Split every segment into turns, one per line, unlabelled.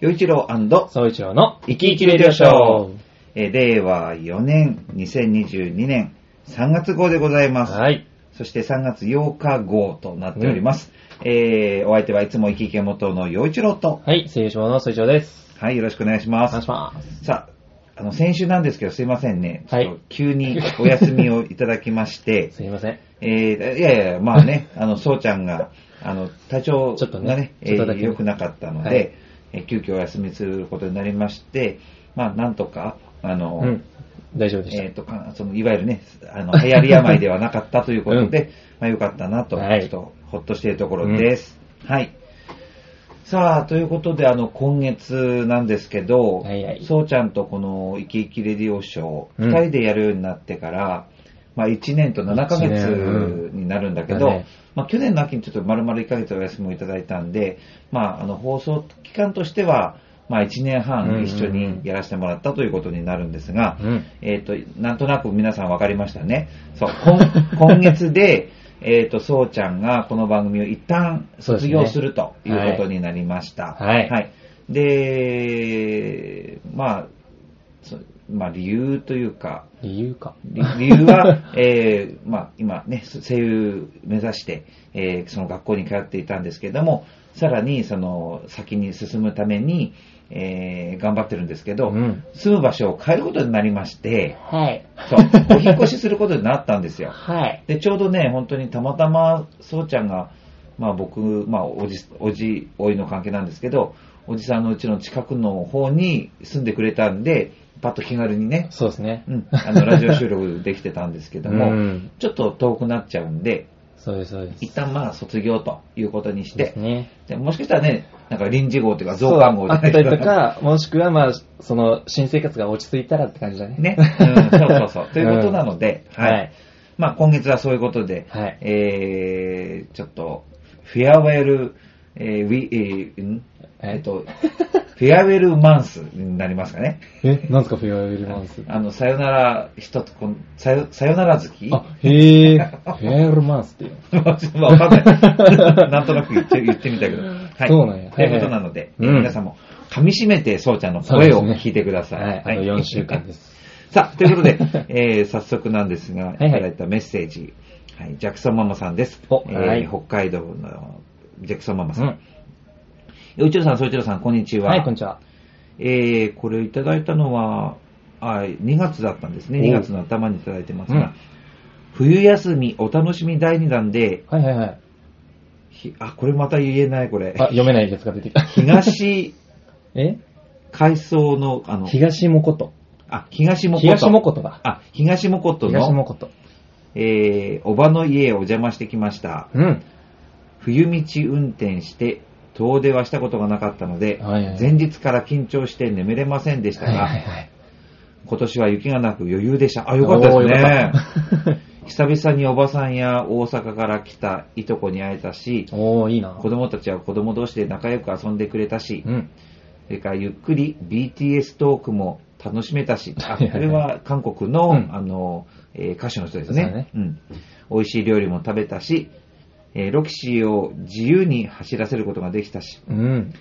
洋一郎
総一郎の
生き生きレディオショー。えー令和4年、2022年3月号でございます。
はい。
そして3月8日号となっております。えーお相手はいつも生き生き元の洋一郎と、
はい、聖書の総一郎です。
はい、よろしくお願いします
お願い。します。
さあ、あの、先週なんですけど、すいませんね。
はい
ちょっと急にお休みをいただきまして、
すいません。
えー、いやいや、まあね、あの、そうちゃんが、あの、体調
ちょっと
がね
ね、
え
ちょっとだけ
ー良くなかったので、
はい
えー急遽お休みすることになりまして、まあ、なんとか、あの、
うん。大丈夫でした。
えっ、とか、その、いわゆるね、あの、流行り病ではなかったということで、まあ、よかったなと、
はい
ちょっと、ほっとしているところです。はい。さあ、ということで、あの、今月なんですけど、
はいはい
そうちゃんとこの、イキイキレディオショー、
うん
二人でやるようになってから、まあ、1年と7ヶ月になるんだけど、まあ、去年の秋にちょっと丸々1ヶ月お休みをいただいたんで、まあ、あの、放送期間としては、まあ、1年半一緒にやらせてもらったということになるんですが、
うん。
えっ、と、なんとなく皆さん分かりましたね。そう、今 今月で、えっ、と、そうちゃんがこの番組を一旦卒業するということになりました。
はい
はい。で、まあ、そまあ、理由というか、
理由か。
理理由は、えーまあ、今ね、声優目指して、えーその学校に通っていたんですけれども、さらにその先に進むために、えー頑張ってるんですけど、
うん
住む場所を変えることになりまして、
はい。
そう、お引っ越しすることになったんですよ。
はい。
で、ちょうどね、本当にたまたま、そうちゃんが、まあ僕、まあおじ、おじ、おいの関係なんですけど、おじさんのうちの近くの方に住んでくれたんで、パッと気軽にね、
そうですね。
うん、あの、ラジオ収録できてたんですけども、
うん。
ちょっと遠くなっちゃうんで、
そうです、そうです。
一旦まあ卒業ということにし
で
て、
すね。
でもしかしたらね、なんか臨時号というか増刊号
そうあったりと
か、
か、もしくはまあ、その、新生活が落ち着いたらって感じだね。
ね、うん、そうそうそう、ということなので、はい。
はい。
まあ今月はそういうことで、
はい。
えー、ちょっと、フェアウェル、えー、ウィ、えー、ん？
はい
えっと、フェアウェルマンスになりますかね。
え、なんすか、フェアウェルマンス。
あの、さよなら、一つ、このさよ、さよなら月
あ、へえ、フェアウェルマンスっていうの。
わかんない。なんとなく言って言ってみたけど。はい。
そうなんや
ということなので、
はいはい
皆さんも噛み締めてそうちゃんの声を聞いてください。
はい、あと4週間です。
さあ、ということで、えー早速なんですが、い
はい
ただいたメッセージ。はい、ジャクソンママさんです。えー
おはい
北海道のジャクソンママさん。
う
ちろさん、そういちろさん、こんにちは。
はい、こんにちは。
えー、これいただいたのは、あ2月だったんですね。
お
2月の頭にいただいてますが、
うん
冬休みお楽しみ第2弾で、
はいはいはい。
ひあ、これまた言えない、これ。
あ、読めないやつが出てきた。
東
え？
海藻の、あの、
東もこと。
あ、東もこと。
東もことだ。
あ、東もことの、
東もこと。
えー、おばの家へお邪魔してきました。
うん。
冬道運転して、遠出はしたことがなかったので、
はいはい
前日から緊張して眠れませんでしたが、
はいはいはい。
今年は雪がなく余裕でした。あ、よかったですね。久々におばさんや大阪から来たいとこに会えたし、
おー、いいな。
子供たちは子供同士で仲良く遊んでくれたし、
うん。
それからゆっくり BTS トークも楽しめたし、あ、これは韓国の、
うん
あの、えー歌手の人ですね
ね
うん。美味しい料理も食べたし、えーロキシーを自由に走らせることができたし、
うん。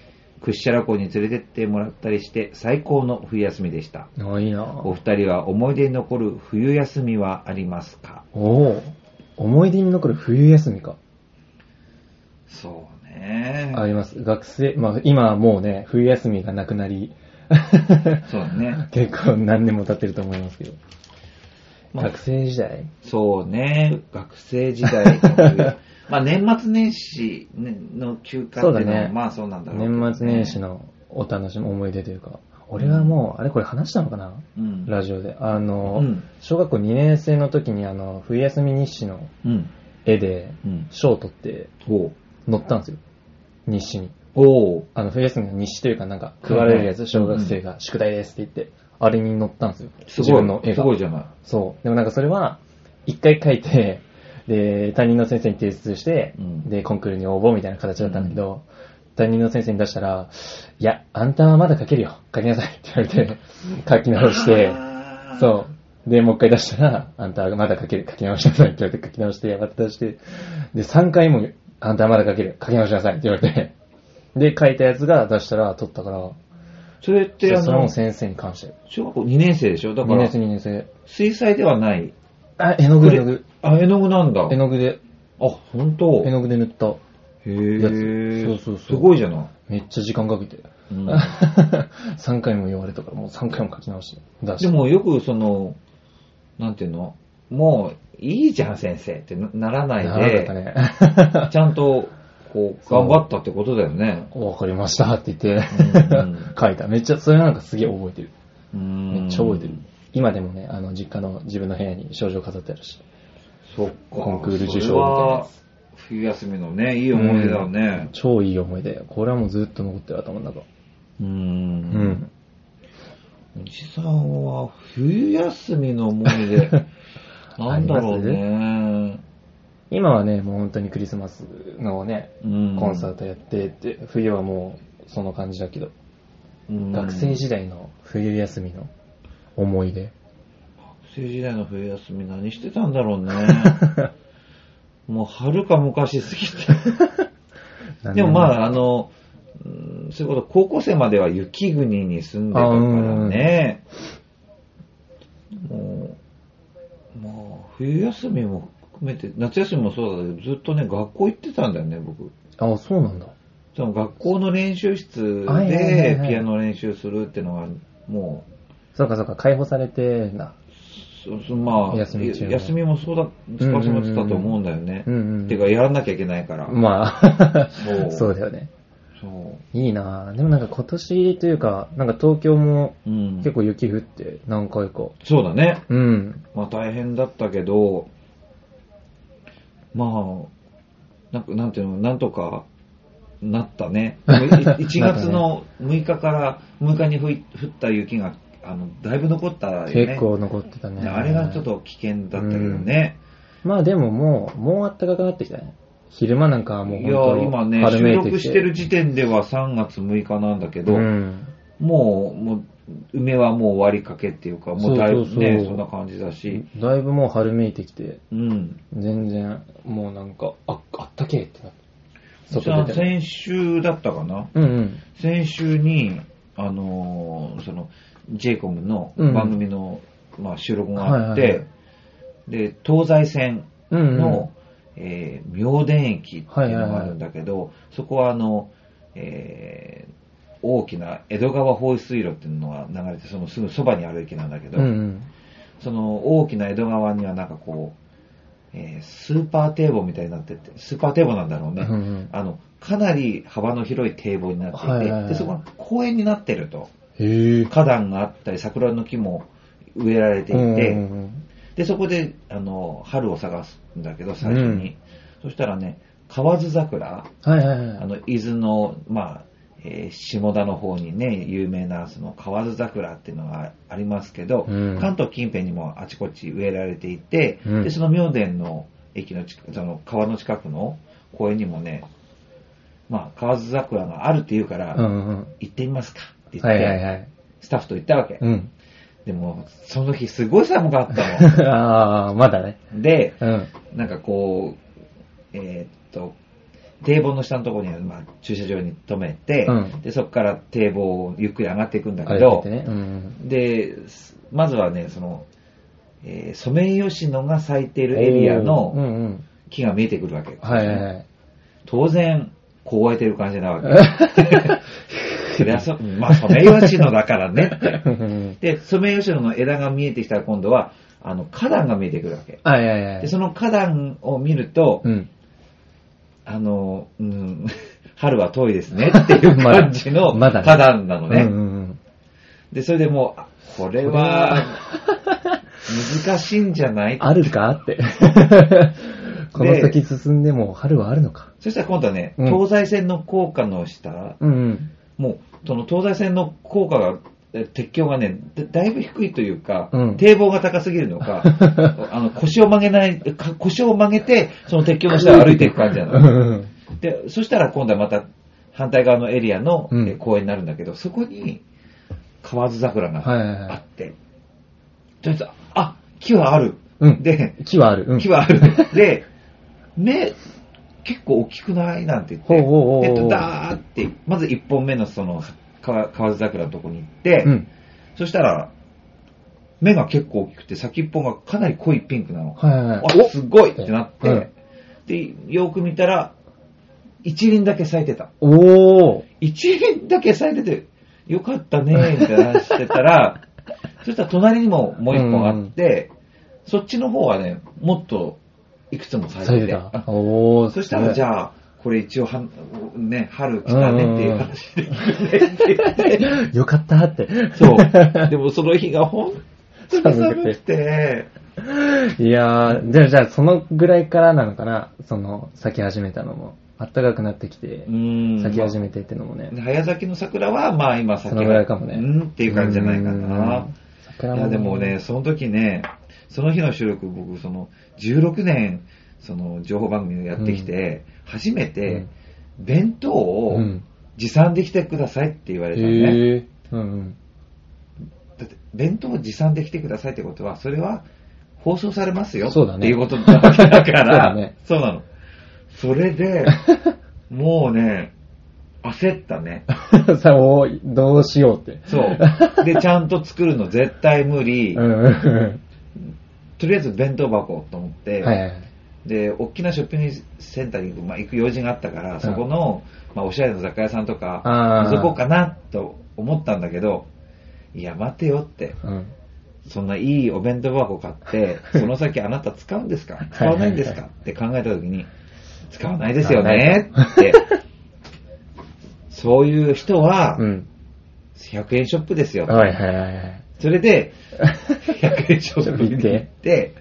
屈斜路湖に連れてってもらったりして最高の冬休みでした。
あ、いいな。
お二人は思い出に残る冬休みはありますか？
おー。思い出に残る冬休みか。
そうね。
あります。学生、まあ今はもうね、冬休みがなくなり、
そうだね。
結構何年も経ってると思いますけど。
まあ
学生時代？
そうね。学生時代。まあ年末年始の休暇っていうのは、まあそうなんだろうね、
年末年始のお楽しみ、思い出というか。俺はもう、あれこれ話したのかな？
うん。
ラジオで。あの、
うん
小学校2年生の時にあの、冬休み日誌の
うん。
絵で
うん。
賞を取って
おう。
載ったんですよ。日誌に。
おう。
あの、冬休みの日誌というかなんか、配られるやつ、
はい
小学生が宿題ですって言って、あれに載ったんですよ。
すごい
自分の絵が。
すごいじゃない。
そう。でもなんかそれは、一回書いて、で、担任の先生に提出して、
うん
で、コンクールに応募みたいな形だったんだけど、担任の先生に出したら、いや、あんたはまだ書けるよ。書きなさいって言われて、書き直して、そう。で、もう一回出したら、あんたはまだ書ける。書き直しなさいって言われて、書き直して、また出して、で、3回も、あんたはまだ書ける。書き直しなさいって言われて、で、書いたやつが出したら取ったから、
それって、あの
それも、先生に感謝。
小学校2年生でしょ？だか
2
ら
年、生、2年生。
水彩ではない。
あ、絵の具、絵の具。
あ、絵の具なんだ。
絵の具で、
あ、本当
絵の具で塗った。
へえ。
やつそうそうそう
すごいじゃない。
めっちゃ時間かけて。
うん
3回も言われたから、もう3回も書き直して。出して
でもよくその、なんていうの？もう、いいじゃん先生ってなならない
ならなかった
で、
ね。
ちゃんと、こう、
そう
頑張ったってことだよね。
わかりましたって言って
うん、
書いた。めっちゃ、それなんかすげえ覚えてる。
め
めっちゃ覚えてる。今でもね、あの、実家の自分の部屋に賞状飾ってあるし。
そっか。
コンクール受賞みたいな
冬休みのね、いい思い出だね。
超いい思い出。これはもうずっと残ってる頭の中。
う。
うんん。
おじさんは冬休みの思い出、なんだろうね。
今はね、もう本当にクリスマスのね、
うん
コンサートやってって、冬はもうその感じだけど、
うん
学生時代の冬休みの思い出。
学生時代の冬休み何してたんだろうね。もう遥か昔すぎて。でもまあ、あの、うんそういうこと、高校生までは雪国に住んでたからね。もう、まあ、冬休みも含めて、夏休みもそうだけど、ずっとね、学校行ってたんだよね、僕。
あ、そうなんだ。
その学校の練習室でピアノ練習するっていうのが、も
そうかそうか、解放されてんだ。
う、そそまあ、
休み中も
休みもそうだ、少しもってたと思うんだよね。
うんうんうん
てか、やらなきゃいけないから。
まあ、
そう
そうだよね。
そう。
いいなぁでもなんか今年というか、なんか東京も
うん。
結構雪降って何回か。
そうだね。
うん。
まあ大変だったけど、まあ、なんか、なんていうの、なんとかなったね。1月の6日から6日に降い 降った雪が、あの、だいぶ残ったよね。
結構残ってたね。
あれがちょっと危険だったけどね。
まあでももう、もう暖かくなってきたね。昼間なんかはもう
いや、
本当
今ね、収
春めいてき
録してる時点では3月6日なんだけど、
うん。
もう、もう、梅はもう終わりかけっていうか、もうだいぶね、
そ
んな感じだし、
だいぶもう春めいてきて、
うん。
全然、もうなんか、あ、あったけえってなって。
先週だったかな？
うんうん。
先週に、あのーその、j コムの
うん
番組の、まあ、収録があって、で、東西線。の、えー明田駅っていうのがあるんだけど、そこはあの、えー大きな江戸川放水路っていうのが流れて、そのすぐそばにある駅なんだけど、
うんうん。
その大きな江戸川にはなんかこう、えースーパー堤防みたいになってて、スーパー堤防なんだろうね。
うんうん
あの、かなり幅の広い堤防になっていて、
はいはいはい
で、そこが公園になってると。花壇があったり、桜の木も植えられていて、で、そこで、あの、春を探すんだけど、最初に。そしたらね、河津桜、
はいはいはい。
あの、伊豆の、まあ、えー下田の方にね、有名な、その、河津桜っていうのがありますけど、
うん。
関東近辺にもあちこち植えられていて、
うん。
で、その明田の駅の近く、その川の近くの公園にもね、まあ、河津桜があるって言うから、
うんうん。
行ってみますかって言って、
はいはいはい。
スタッフと行ったわけ。
うん。
でも、その日すごい寒かった
ああ、まだね。
の。で、
うん。
なんかこう、えーっと、堤防の下のところには、まあ、駐車場に止めて、
うん
で、そこから堤防をゆっくり上がっていくんだ
あ
けど、
れってね。うん
で、まずはね、その、えーソメイヨシノが咲いているエリア
うん
の
うん。
木が見えてくるわけ。
はいはいはい。
当然、凍えてる感じなわけ。そりゃそ、まあ、ソメイヨシノだからねって。
うん
で、ソメイヨシノの枝が見えてきたら今度は、あの、花壇が見えてくるわけ。
はいはいはい
で、。その花壇を見ると、
うん。
あの、うん、春は遠いですねっていう 感じの花壇なのね。
うんうんうん
で、それでもう、あこれは、難しいんじゃない？
あるかって。この先進んでも春はあるのか。
そしたら今度はね、
うん
東西線の高架の下、
うんうん。
もう、その東西線の高架が、え鉄橋がね、だだいぶ低いというか、
うん
堤防が高すぎるのか、あの腰を曲げない、か腰を曲げて、その鉄橋の下を歩いていく感じな
う
の。
んうん
で、そしたら今度はまた反対側のエリアの、公園になるんだけど、そこに河津桜があって、とりあえず、あ、木はある。
うん
で、
木はある。うん
木はある。で、目、結構大きくない？なんて言って、えっと、ダーって、まず1本目のその川河津桜のとこに行って、
うん。
そしたら、目が結構大きくて、先っぽがかなり濃いピンクなの。
はいはいはい。
あ、すごいってなって、
うん
で、よく見たら、一輪だけ咲いてた。
おー。
一輪だけ咲いてて、よかったね、みたいな話してたら、そしたら隣にももう一本あって、そっちの方はね、もっといくつも咲いてて。
されてた。
あ
おー。
そしたら、じ
あ、
ゃあ、これ一応は、ね、春来たねっていう話で、
よかったって。
そう。でもその日が本当に寒くて、
いやー、じゃあ、じゃあ、そのぐらいからなのかなその、咲き始めたのも。暖かくなってきて
う、ん。
咲き始めてっていうのもね。
早咲きの桜は、まあ今咲き
そのぐらいかもね
うんっていう感じじゃないか
うん
な。
桜も
いやでもね、その時ね、その日の収録僕、その、16年、その、情報番組をやってきて、初めて、弁当を
うん
持参できてくださいって言われたのね。
うんうん。
だって、弁当を持参できてくださいってことは、それは放送されますよ
そうだね
っていうことなわけだか
そうだ
ら、
ね
そうなの。それで、もうね、焦ったね。
さあ、おーどうしようって。
そう。で、ちゃんと作るの絶対無理。とりあえず弁当箱と思って、
はいはいはい。
で、大きなショッピングセンターに行く,、まあ、行く用事があったから、そこの、まあ、おしゃれな雑貨屋さんとか、覗こうかなと思ったんだけど、いや、待てよって。
うん。
そんないいお弁当箱買って、その先あなた使うんですか？使わないんですか？って考えたときに、使わないですよねって。そういう人は
う、ん。
100円ショップですよ。
はいはいはいはい。
それで、100円ショップに
行って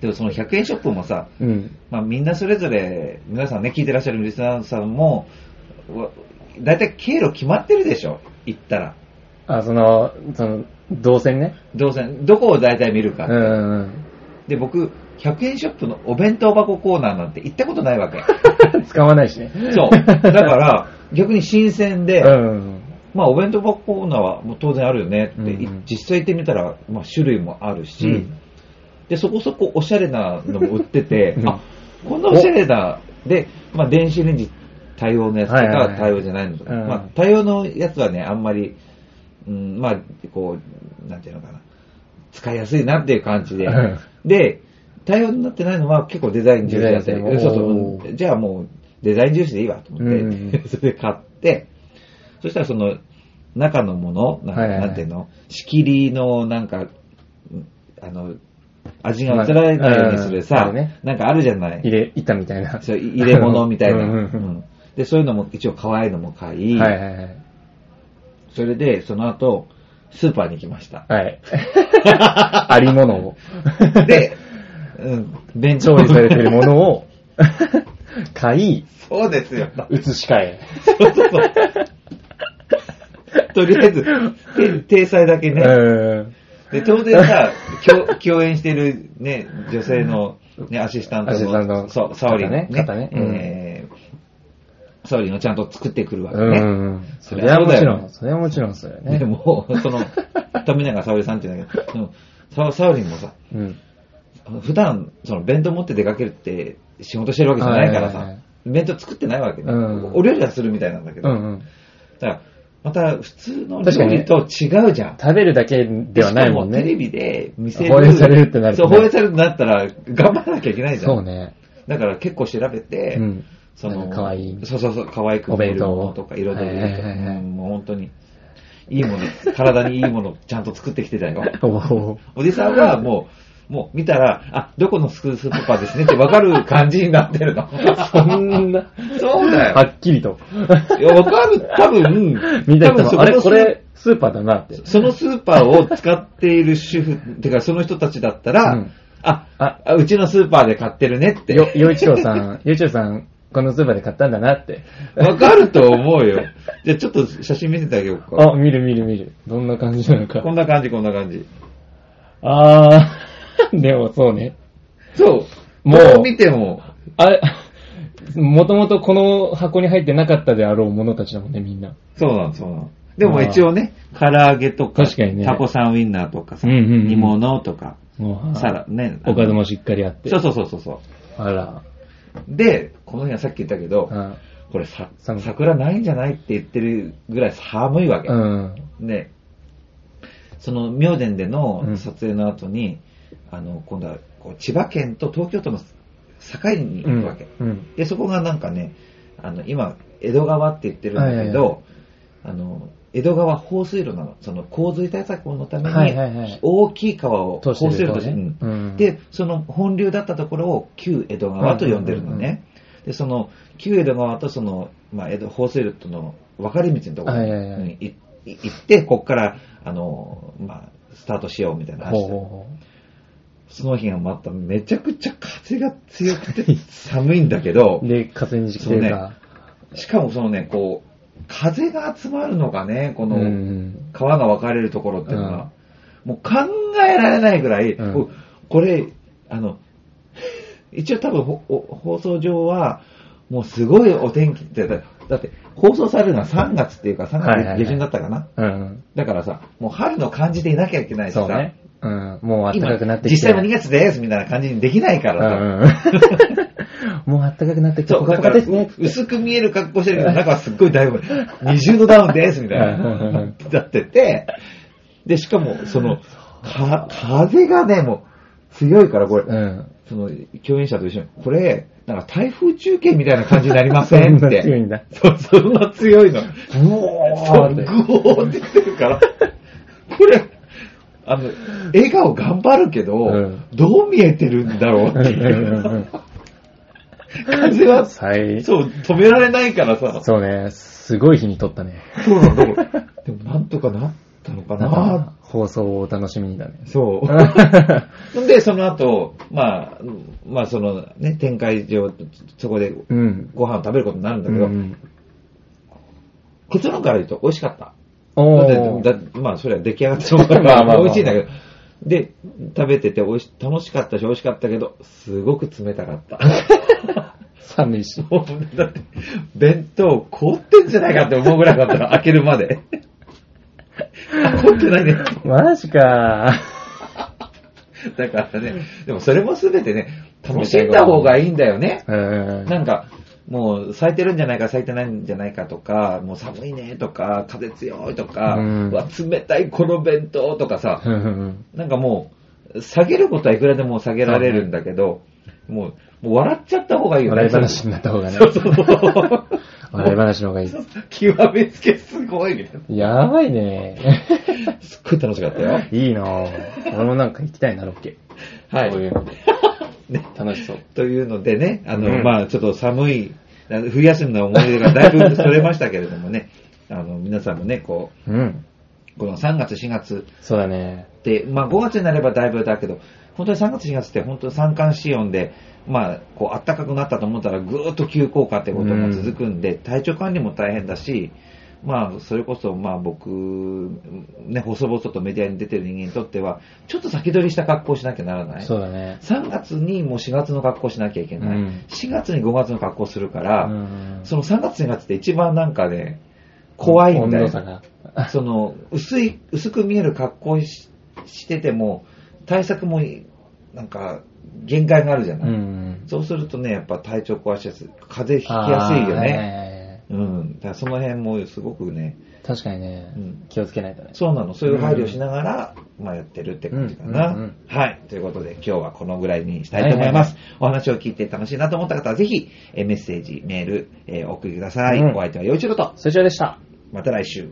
でもその100円ショップもさ、
うん。
まあみんなそれぞれ、皆さんね、聞いてらっしゃるリスナーさんも、わ大体経路決まってるでしょ？行ったら。
あ、その、その、動線ね。
どうせ、どこを大体見るか
うんうんうん。
で、僕、100円ショップのお弁当箱コーナーなんて行ったことないわけ。
使わないしね。
そう。だから、逆に新鮮で、
うんうん
まあお弁当箱コーナーはもう当然あるよね。って、
うんうん。
実際行ってみたら、まあ種類もあるし、
うん。
で、そこそこおしゃれなのも売ってて、
うん。
あ、こんなおしゃれな、で、まあ電子レンジ対応のやつと
はいはいはい。
か対応じゃないのとか、
うん。
まあ対応のやつはね、あんまり、うん、まあ、こう、なんていうのかな、使いやすいなっていう感じで。
うん、
で、対応になってないのは結構デザイン重視だったり、そうそう、じゃあもうデザイン重視でいいわと思って、
うんうん。
それで買って、そしたらその中のもの、なんか
はいはいはい
なんていうの、仕切りのなんか、うんあの、味が移らないようにする
まあ
さ、
うんね
なんかあるじゃない。
入れ、板みたいな。
そう入れ物みたいな、
うんうんうん
うんで、そういうのも一応可愛いのも買い、
はいはいはい。
それでその後、スーパーに行きました。
はい。ありものを。
で、うん、弁当
調理されてるものを 買い、
そうですよ。
移し替え。
そうそうそう。とりあえず、て体裁だけね。
うん
で、当然さ、共共演してるね、女性の、ね、アシスタントの、そう、サオリンね。
方ね
えー、サオリンをちゃんと作ってくるわけ
う
ね。
ん。そ
そ
れはもちろ
ん
ん、それはもちろんそれね。
でも、その、富永沙織さんって言うんだけど、ササオリンもさ、
うん。
普段、その弁当持って出かけるって仕事してるわけじゃないからさ弁当作ってないわけね。
うん
お料理はするみたいなんだけど。だから、また普通の料理と違うじゃん。
食べるだけではないもんね。
テレビで見せる。
放映されるってなる
そう、放映されるってなったら、頑張らなきゃいけないじゃん。
そうね。
だから結構調べて、
うん。
その、
か可愛い
そうそうそう、可愛く見えるものとか、彩りとか、うんもう本当に、いいもの、体にいいものちゃんと作ってきてたよ。
お
じさんはもう、もう見たら、あ、どこのスクースーパーですねってわかる感じになってるの。
そんな、
そうだよ。
はっきりと。
いや、わかる、多分、
見た
多分そ
人も、あれ
の
これ、スーパーだなって。
そのスーパーを使っている主婦、てかその人たちだったら、
うん
あ
あ
あ、うちのスーパーで買ってるねって。
よ、よいちろうさん、よいちろうさん、このスーパーで買ったんだなって。
わかると思うよ。じゃあちょっと写真見せてあげようか。
あ、見る見る見る。どんな感じなのか。
こんな感じ、こんな感じ。
あー、でもそうね。
そう。
もう
見ても、
あれ、もともとこの箱に入ってなかったであろうものたちだもんね、みんな。
そうなの、そうなの。でも一応ね、唐揚げとか、
確かにね
タコさんウインナーとかさ、
うんうんうん
煮物とか、サラ、ね。
おかずもしっかりあって。
そうそうそうそうそう。
あら。
で、この日はさっき言ったけど、
うん
これさ桜ないんじゃないって言ってるぐらい寒いわけ。
うん。
で、その妙典で
うん
の撮影の後に、あの、今度はこう千葉県と東京都の境に行くわけ。
うん。
で、そこがなんかね、あの、今、江戸川って言ってるんだけど、
はいはい
あの、江戸川放水路なの。その洪水対策のため
はいはいはい
に、大きい川を放水路として、
とね
うん
うん
で、その本流だったところを旧江戸川と呼んでるの
うんうんうん
ね。で、その旧江戸川とその、まあ、江戸放水路との分かれ道のところに
はいはいはい
うんいい行って、こっから、あの、まあ、スタートしようみたいな話で
ほうほうほ
その日がまためちゃくちゃ風が強くて寒いんだけど
う。で、風に時期でか。
しかもそのね、こう、風が集まるのがね、こ
う
の
ん。
川が分かれるところっていうのは、もう考えられないぐらい、
うん
ここれ、あの、一応多分放送上は、もうすごいお天気って、だだって放送されるのは3月っていうか3
はいはいはい
月下旬だったかな？
うん。
だからさ、もう春の感じでいなきゃいけないしさ、
そうね。うん。もう暖
今
かくなってきて。
実際も2月ですみたいな感じにできないか
う
らさ、
ん。もう暖かくなってきて、ポカポカですね。
薄く見える格好してるけど、中はすっごい大丈夫。20度ダウンですみたい
うん
な。だってて、で、しかも、その、か、風がね、もう、強いから、これ、
うん。
その、共演者と一緒に、これ、なんか台風中継みたいな感じになりませんっ
そんな
て。
強いんだ。
そう、そんな強いの。
うおーって。
グオーって言ってるから、これ、あの、笑顔頑張るけど、
うん
どう見えてるんだろうっていう。風は、
最、
そう、止められないからさ。
そうね、すごい日に撮ったね。
そうなんだ。でもなんとかなったのか
な放送をお楽しみにだね。
そう。で、その後、まあ、まあそのね、展開上、そこで
うん。
ご飯を食べることになるんだけど、
うん
結論から言うと美味しかった。まあ、それは出来上がったものだか
まあ
美味しいんだけど。で、食べてて美味し、楽しかったし美味しかったけど、すごく冷たかった。
寒いし。
だって、弁当凍ってんじゃないかって思うぐらいだったの、開けるまで。あ、凍ってないね。
マジか
だからね、でもそれもすべてね、楽しんだ方がいいんだよね。
うん。
なんか、もう咲いてるんじゃないか咲いてないんじゃないかとか、もう寒いねとか、風強いとか、
うん
うわ冷たいこの弁当とかさ、なんかもう、下げることはいくらでも下げられるんだけど、もう、もう笑っちゃった方がいいよね。
笑い話になった方がね。
そうそう。
笑い話の方がいい。
極めつけすごいみたい
やばいね。
な。すっごい楽しかったよ。
いいなぁ。俺もなんか行きたいな、ロケ。
はい。
こういうので。
ね
楽しそう。
というのでね、あの、
うん
まあちょっと寒い、冬休みの思い出がだいぶそれましたけれどもね、あの、皆さんもね、こ
うん。
う、この3月、4月
そうだね。
で、まあ5月になればだいぶだけど、本当に3月、4月って本当に三寒四温で、まあ、こう、暖かくなったと思ったらぐーっと急降下ってことが続くんで、体調管理も大変だし、まあ、それこそ、まあ僕、ね、細々とメディアに出てる人間にとっては、ちょっと先取りした格好をしなきゃならない。
そうだね。
3月にもう4月の格好しなきゃいけない。
うん
4月に5月の格好するから、
うん
その3月4月って一番なんかね、怖いんだよ。その、薄い、薄く見える格好ししてても、対策も、なんか、限界があるじゃ
う
ない。
ん。
そうするとね、やっぱ体調壊しやすい。風邪ひきやすいよね。
ね。
うん。だその辺もすごくね、
確かにね
うん、
気をつけないとね。
そうなの。そういう配慮をしながら、まあやってるって感じかな、
うんうんうん
はい。ということで今日はこのぐらいにしたいと思います。お話を聞いて楽しいなと思った方はぜひ、えーメッセージ、メール、えーお送りください。
うん
お相手は陽一郎と、
そちらでした。
また来週。